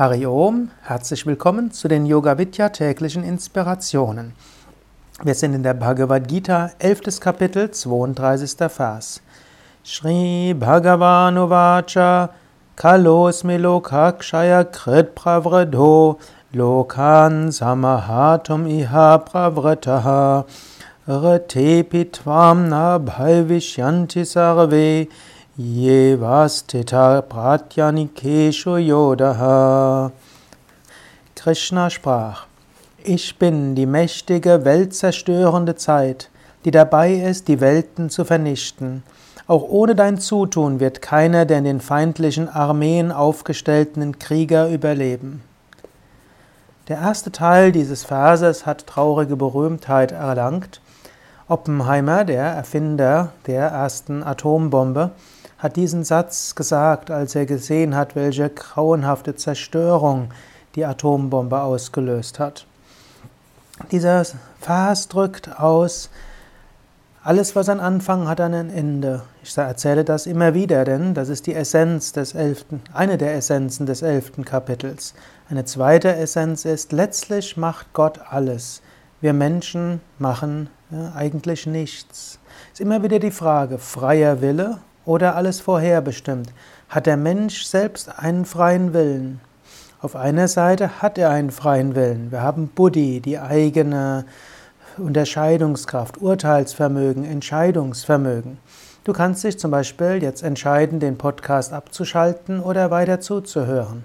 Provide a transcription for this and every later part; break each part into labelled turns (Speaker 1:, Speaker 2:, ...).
Speaker 1: Hari Om, herzlich willkommen zu den Yoga Vidya täglichen Inspirationen. Wir sind in der Bhagavad Gita, 11. Kapitel, 32. Vers. Shri Bhagavan Uvacha Kalosmi Lokakshaya Krit Pravredo Lokan Samahatum Iha Pravrataha Rate Tvam Nabhaivishyanti Sarve Yevastita Pratyanikeshu Yodaha. Krishna sprach, ich bin die mächtige, weltzerstörende Zeit, die dabei ist, die Welten zu vernichten. Auch ohne dein Zutun wird keiner der in den feindlichen Armeen aufgestellten Krieger überleben. Der erste Teil dieses Verses hat traurige Berühmtheit erlangt. Oppenheimer, der Erfinder der ersten Atombombe, hat diesen Satz gesagt, als er gesehen hat, welche grauenhafte Zerstörung die Atombombe ausgelöst hat. Dieser Vers drückt aus, alles, was ein Anfang hat, ein Ende. Ich erzähle das immer wieder, denn das ist die Essenz des elften, eine der Essenzen des elften Kapitels. Eine zweite Essenz ist, letztlich macht Gott alles. Wir Menschen machen ja, eigentlich nichts. Es ist immer wieder die Frage, freier Wille oder alles vorherbestimmt? Hat der Mensch selbst einen freien Willen? Auf einer Seite hat er einen freien Willen. Wir haben Buddhi, die eigene Unterscheidungskraft, Urteilsvermögen, Entscheidungsvermögen. Du kannst dich zum Beispiel jetzt entscheiden, den Podcast abzuschalten oder weiter zuzuhören.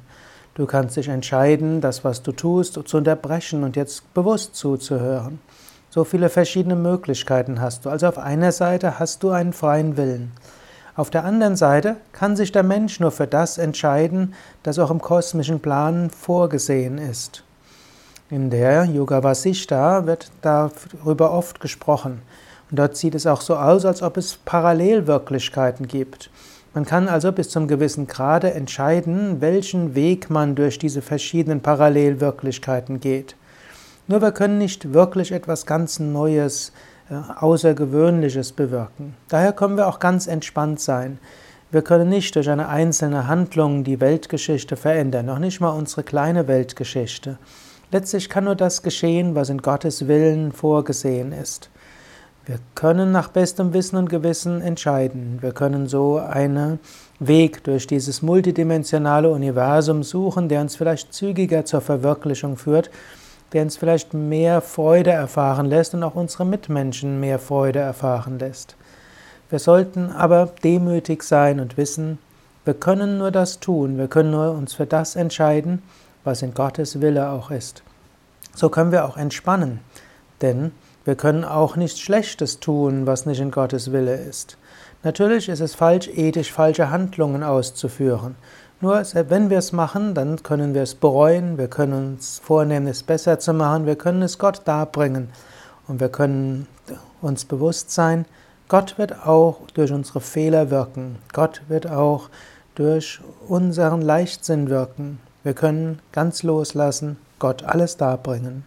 Speaker 1: Du kannst dich entscheiden, das, was du tust, zu unterbrechen und jetzt bewusst zuzuhören. So viele verschiedene Möglichkeiten hast du. Also auf einer Seite hast du einen freien Willen. Auf der anderen Seite kann sich der Mensch nur für das entscheiden, das auch im kosmischen Plan vorgesehen ist. In der Yoga Vasishta wird darüber oft gesprochen. Und dort sieht es auch so aus, als ob es Parallelwirklichkeiten gibt. Man kann also bis zum gewissen Grade entscheiden, welchen Weg man durch diese verschiedenen Parallelwirklichkeiten geht. Nur wir können nicht wirklich etwas ganz Neues Außergewöhnliches bewirken. Daher können wir auch ganz entspannt sein. Wir können nicht durch eine einzelne Handlung die Weltgeschichte verändern, noch nicht mal unsere kleine Weltgeschichte. Letztlich kann nur das geschehen, was in Gottes Willen vorgesehen ist. Wir können nach bestem Wissen und Gewissen entscheiden. Wir können so einen Weg durch dieses multidimensionale Universum suchen, der uns vielleicht zügiger zur Verwirklichung führt der uns vielleicht mehr Freude erfahren lässt und auch unsere Mitmenschen mehr Freude erfahren lässt. Wir sollten aber demütig sein und wissen, wir können nur das tun, wir können nur uns für das entscheiden, was in Gottes Wille auch ist. So können wir auch entspannen, denn wir können auch nichts Schlechtes tun, was nicht in Gottes Wille ist. Natürlich ist es falsch, ethisch falsche Handlungen auszuführen. Nur wenn wir es machen, dann können wir es bereuen, wir können uns vornehmen, es besser zu machen, wir können es Gott darbringen und wir können uns bewusst sein, Gott wird auch durch unsere Fehler wirken. Gott wird auch durch unseren Leichtsinn wirken. Wir können ganz loslassen, Gott alles darbringen.